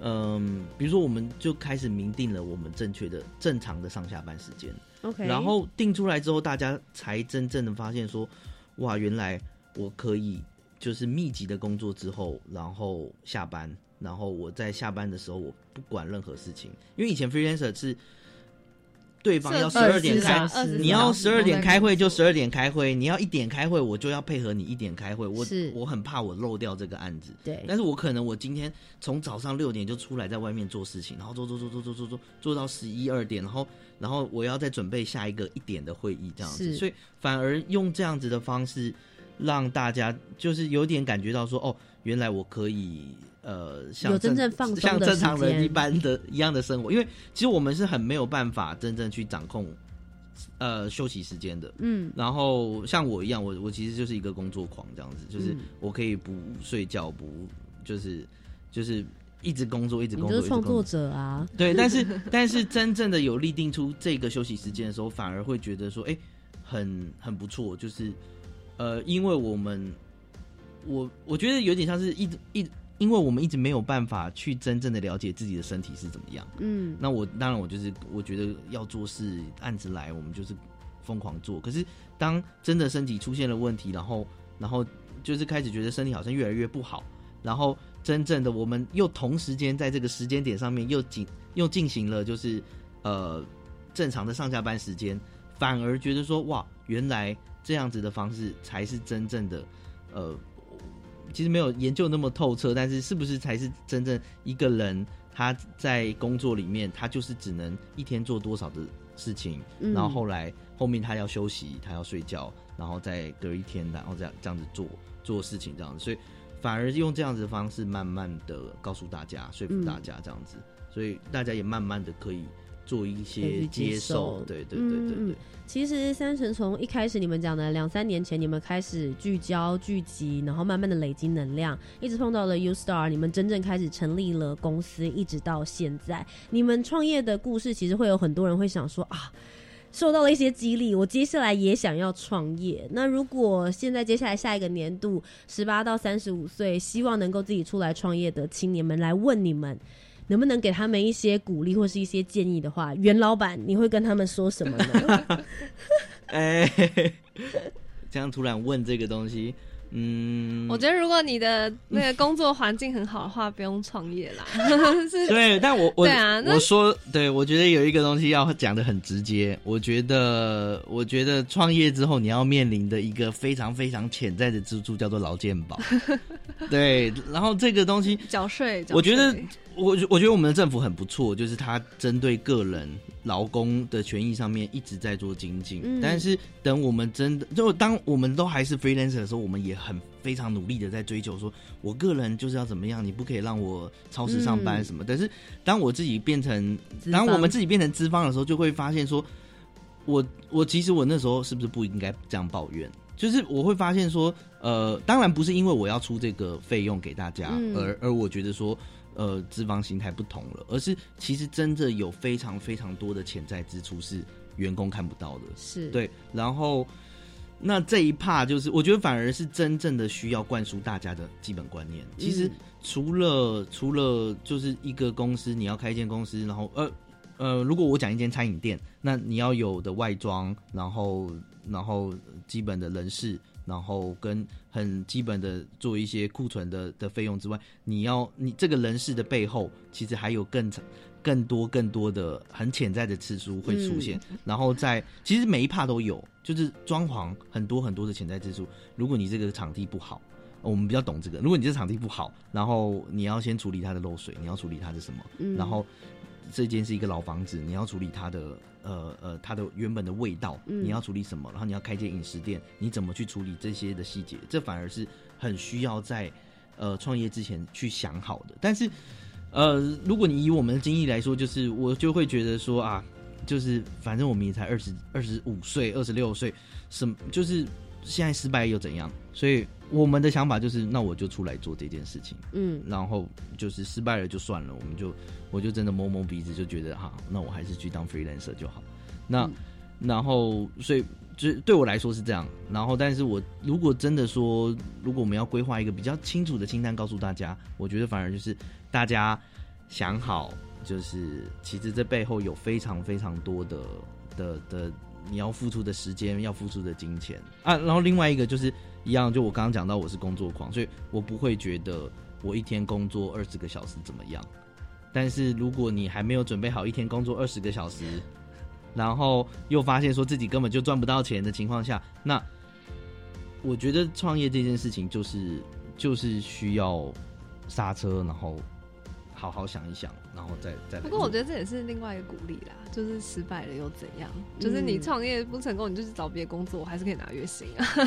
C: 嗯，比如说我们就开始明定了我们正确的、正常的上下班时间。
A: OK，
C: 然后定出来之后，大家才真正的发现说，哇，原来我可以就是密集的工作之后，然后下班，然后我在下班的时候，我不管任何事情，因为以前 freelancer 是。对方要十二点开，你要十二点开会就十二点开会，你要一点开会，我就要配合你一点开会。我我很怕我漏掉这个案子，
A: 对。
C: 但是我可能我今天从早上六点就出来在外面做事情，然后做做做做做做做做到十一二点，然后然后我要再准备下一个一点的会议这样子，所以反而用这样子的方式让大家就是有点感觉到说，哦，原来我可以。呃，像有
A: 真正放
C: 像正常人一般的 [LAUGHS] 一样的生活，因为其实我们是很没有办法真正去掌控呃休息时间的。嗯，然后像我一样，我我其实就是一个工作狂这样子，就是我可以不睡觉，不就是就是一直工作，一直工作。
A: 创作者啊，
C: 对，但是 [LAUGHS] 但是真正的有立定出这个休息时间的时候，反而会觉得说，哎，很很不错，就是呃，因为我们我我觉得有点像是一直一。因为我们一直没有办法去真正的了解自己的身体是怎么样，嗯，那我当然我就是我觉得要做事案子来，我们就是疯狂做。可是当真的身体出现了问题，然后然后就是开始觉得身体好像越来越不好，然后真正的我们又同时间在这个时间点上面又进又进行了就是呃正常的上下班时间，反而觉得说哇，原来这样子的方式才是真正的呃。其实没有研究那么透彻，但是是不是才是真正一个人他在工作里面，他就是只能一天做多少的事情，然后后来后面他要休息，他要睡觉，然后再隔一天，然后这样这样子做做事情这样子，所以反而用这样子的方式，慢慢的告诉大家，说服大家这样子，所以大家也慢慢的可以。做一些接受，对对对对对。
A: 其实三成从一开始你们讲的两三年前，你们开始聚焦聚集，然后慢慢的累积能量，一直碰到了 U Star，你们真正开始成立了公司，一直到现在，你们创业的故事，其实会有很多人会想说啊，受到了一些激励，我接下来也想要创业。那如果现在接下来下一个年度，十八到三十五岁，希望能够自己出来创业的青年们来问你们。能不能给他们一些鼓励或是一些建议的话，袁老板，你会跟他们说什么呢？[LAUGHS]
C: 哎，这样突然问这个东西，嗯，
B: 我觉得如果你的那个工作环境很好的话，不用创业啦。[LAUGHS]
C: 对，但我我
B: 对啊，
C: 我说对，我觉得有一个东西要讲的很直接。我觉得，我觉得创业之后你要面临的一个非常非常潜在的支柱叫做劳健保。[LAUGHS] 对，然后这个东西
B: 缴税，
C: 我觉得我我觉得我们的政府很不错，就是他针对个人劳工的权益上面一直在做精进。但是等我们真的就当我们都还是 freelancer 的时候，我们也很非常努力的在追求，说我个人就是要怎么样，你不可以让我超时上班什么。但是当我自己变成，当我们自己变成资方的时候，就会发现说，我我其实我那时候是不是不应该这样抱怨？就是我会发现说，呃，当然不是因为我要出这个费用给大家，而而我觉得说，呃，脂肪形态不同了，而是其实真的有非常非常多的潜在支出是员工看不到的，
A: 是
C: 对，然后。那这一趴就是，我觉得反而是真正的需要灌输大家的基本观念。其实除了除了就是一个公司，你要开一间公司，然后呃呃，如果我讲一间餐饮店，那你要有的外装，然后然后基本的人事，然后跟很基本的做一些库存的的费用之外，你要你这个人事的背后，其实还有更更多更多的很潜在的次数会出现，然后在其实每一帕都有。就是装潢很多很多的潜在次数。如果你这个场地不好，我们比较懂这个。如果你这场地不好，然后你要先处理它的漏水，你要处理它的什么？然后这间是一个老房子，你要处理它的呃呃它的原本的味道，你要处理什么？然后你要开间饮食店，你怎么去处理这些的细节？这反而是很需要在呃创业之前去想好的。但是呃，如果你以我们的经历来说，就是我就会觉得说啊。就是，反正我们也才二十二十五岁、二十六岁，什就是现在失败又怎样？所以我们的想法就是，那我就出来做这件事情，嗯，然后就是失败了就算了，我们就我就真的摸摸鼻子，就觉得哈，那我还是去当 freelancer 就好。那然后，所以就对我来说是这样。然后，但是我如果真的说，如果我们要规划一个比较清楚的清单，告诉大家，我觉得反而就是大家想好。就是其实这背后有非常非常多的的的你要付出的时间，要付出的金钱啊。然后另外一个就是一样，就我刚刚讲到，我是工作狂，所以我不会觉得我一天工作二十个小时怎么样。但是如果你还没有准备好一天工作二十个小时，然后又发现说自己根本就赚不到钱的情况下，那我觉得创业这件事情就是就是需要刹车，然后好好想一想。然后再再
B: 不过我觉得这也是另外一个鼓励啦，就是失败了又怎样？就是你创业不成功，你就是找别的工作，我还是可以拿月薪啊。[LAUGHS]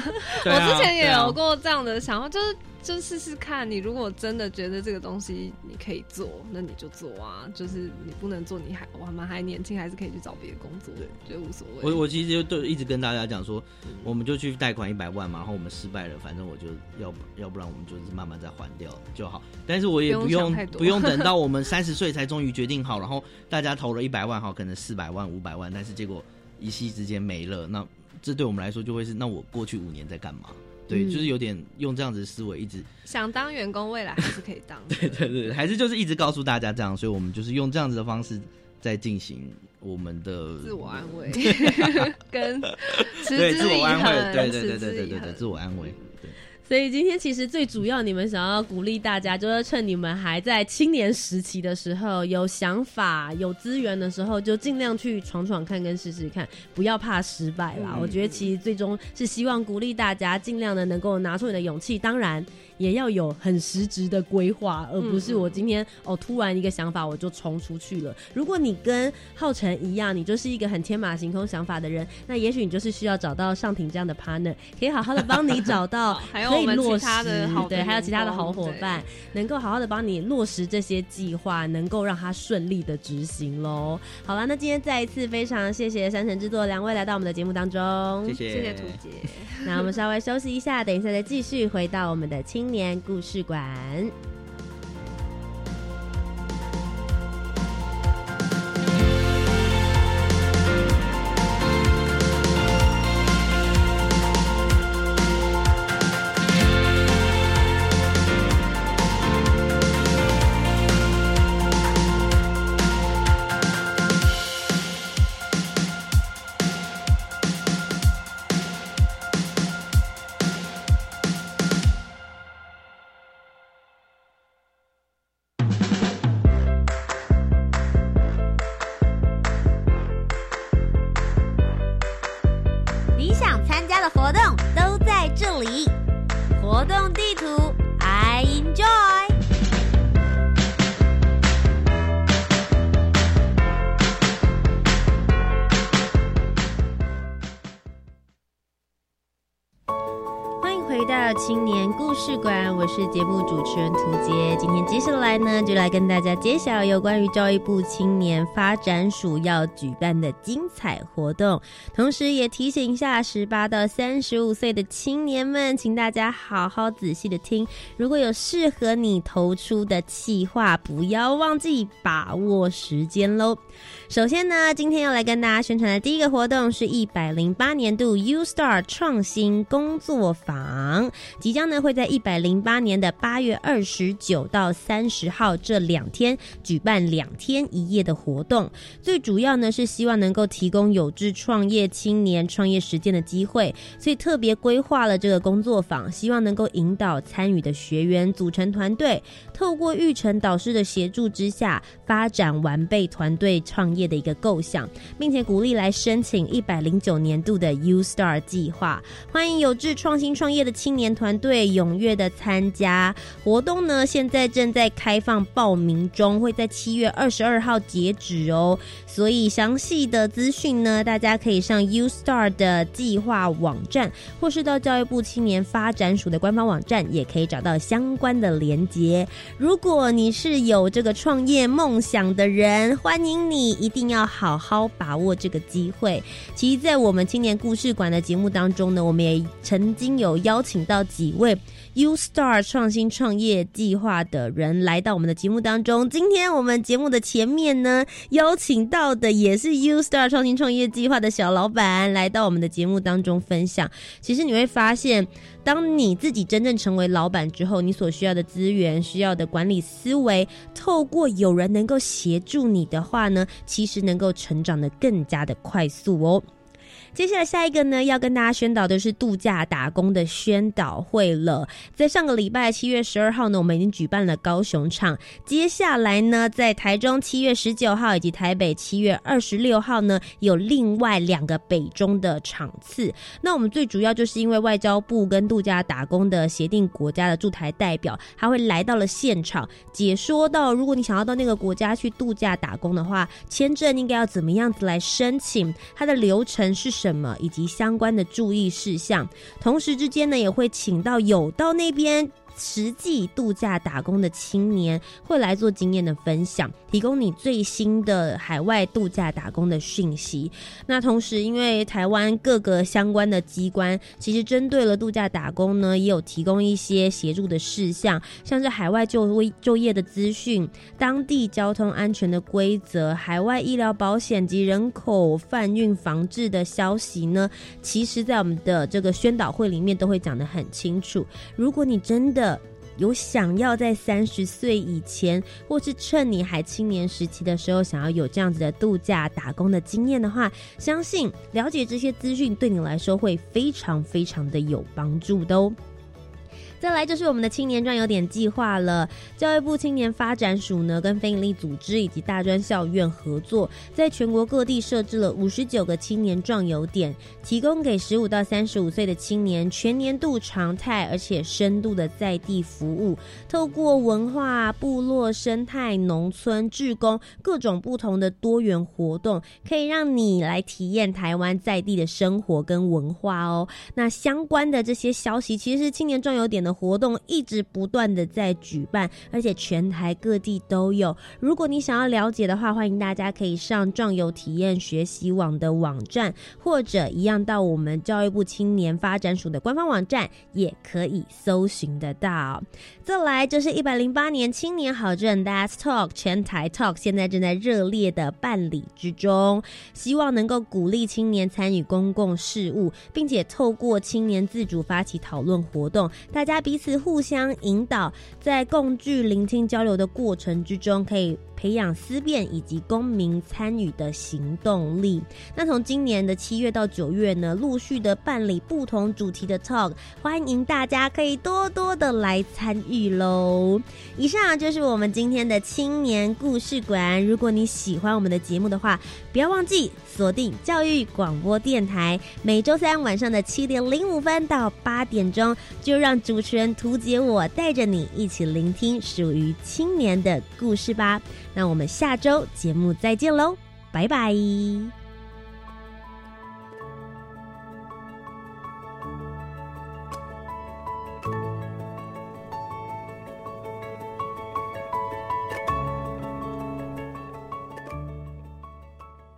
B: 我之前也有过这样的想法，就是。就试试看，你如果真的觉得这个东西你可以做，那你就做啊。就是你不能做，你还我们还年轻，还是可以去找别的工作，对，觉得无所谓。
C: 我我其实就对一直跟大家讲说，我们就去贷款一百万嘛，然后我们失败了，反正我就要要不然我们就是慢慢再还掉就好。但是我也不用不用 [LAUGHS] 等到我们三十岁才终于决定好，然后大家投了一百万哈，可能四百万五百万，但是结果一夕之间没了，那这对我们来说就会是，那我过去五年在干嘛？对，就是有点用这样子的思维，一直 [LAUGHS]
B: 想当员工，未来还是可以当。[LAUGHS]
C: 对对对，还是就是一直告诉大家这样，所以我们就是用这样子的方式在进行我们的
B: 自我安慰，[LAUGHS] 跟
C: 对自我安慰，对对对对对对对，自我安慰。
A: 所以今天其实最主要，你们想要鼓励大家，就是趁你们还在青年时期的时候，有想法、有资源的时候，就尽量去闯闯看，跟试试看，不要怕失败啦。我觉得其实最终是希望鼓励大家，尽量的能够拿出你的勇气。当然。也要有很实质的规划，而不是我今天哦突然一个想法我就冲出去了。如果你跟浩辰一样，你就是一个很天马行空想法的人，那也许你就是需要找到上庭这样的 partner，[LAUGHS] 可以好好的帮你找到 [LAUGHS] 可以落实
B: 的，
A: 对，还有其他的好伙伴，能够好好的帮你落实这些计划，能够让它顺利的执行喽。好了，那今天再一次非常谢谢山城制作两位来到我们的节目当中，
C: 谢谢
B: 谢谢图姐。
A: 那我们稍微休息一下，等一下再继续回到我们的青。年故事馆。回到青年故事馆，我是节目主持人涂杰。今天接下来呢，就来跟大家揭晓有关于教育部青年发展署要举办的精彩活动，同时也提醒一下十八到三十五岁的青年们，请大家好好仔细的听，如果有适合你投出的企划，不要忘记把握时间喽。首先呢，今天要来跟大家宣传的第一个活动是一百零八年度 U Star 创新工作坊，即将呢会在一百零八年的八月二十九到三十号这两天举办两天一夜的活动。最主要呢是希望能够提供有志创业青年创业实践的机会，所以特别规划了这个工作坊，希望能够引导参与的学员组成团队，透过育成导师的协助之下，发展完备团队创业。业的一个构想，并且鼓励来申请一百零九年度的 U Star 计划，欢迎有志创新创业的青年团队踊跃的参加活动呢。现在正在开放报名中，会在七月二十二号截止哦。所以详细的资讯呢，大家可以上 U Star 的计划网站，或是到教育部青年发展署的官方网站，也可以找到相关的连接。如果你是有这个创业梦想的人，欢迎你。一定要好好把握这个机会。其实，在我们青年故事馆的节目当中呢，我们也曾经有邀邀请到几位 U Star 创新创业计划的人来到我们的节目当中。今天我们节目的前面呢，邀请到的也是 U Star 创新创业计划的小老板来到我们的节目当中分享。其实你会发现。当你自己真正成为老板之后，你所需要的资源、需要的管理思维，透过有人能够协助你的话呢，其实能够成长的更加的快速哦。接下来下一个呢，要跟大家宣导的是度假打工的宣导会了。在上个礼拜七月十二号呢，我们已经举办了高雄场。接下来呢，在台中七月十九号以及台北七月二十六号呢，有另外两个北中的场次。那我们最主要就是因为外交部跟度假打工的协定国家的驻台代表，他会来到了现场，解说到如果你想要到那个国家去度假打工的话，签证应该要怎么样子来申请，它的流程是。什么以及相关的注意事项，同时之间呢，也会请到有道那边。实际度假打工的青年会来做经验的分享，提供你最新的海外度假打工的讯息。那同时，因为台湾各个相关的机关其实针对了度假打工呢，也有提供一些协助的事项，像是海外就就业的资讯、当地交通安全的规则、海外医疗保险及人口贩运防治的消息呢，其实在我们的这个宣导会里面都会讲得很清楚。如果你真的的有想要在三十岁以前，或是趁你还青年时期的时候，想要有这样子的度假打工的经验的话，相信了解这些资讯对你来说会非常非常的有帮助的哦。再来就是我们的青年专有点计划了。教育部青年发展署呢，跟非营利组织以及大专校院合作，在全国各地设置了五十九个青年壮游点，提供给十五到三十五岁的青年全年度常态而且深度的在地服务。透过文化、部落生态、农村、志工各种不同的多元活动，可以让你来体验台湾在地的生活跟文化哦。那相关的这些消息，其实青年壮游点的。活动一直不断的在举办，而且全台各地都有。如果你想要了解的话，欢迎大家可以上壮游体验学习网的网站，或者一样到我们教育部青年发展署的官方网站，也可以搜寻得到。再来就是一百零八年青年好证 That's Talk 全台 Talk，现在正在热烈的办理之中，希望能够鼓励青年参与公共事务，并且透过青年自主发起讨论活动，大家彼此互相引导，在共聚、聆听、交流的过程之中，可以。培养思辨以及公民参与的行动力。那从今年的七月到九月呢，陆续的办理不同主题的 talk，欢迎大家可以多多的来参与喽。以上就是我们今天的青年故事馆。如果你喜欢我们的节目的话，不要忘记锁定教育广播电台，每周三晚上的七点零五分到八点钟，就让主持人图杰我带着你一起聆听属于青年的故事吧。那我们下周节目再见喽，拜拜。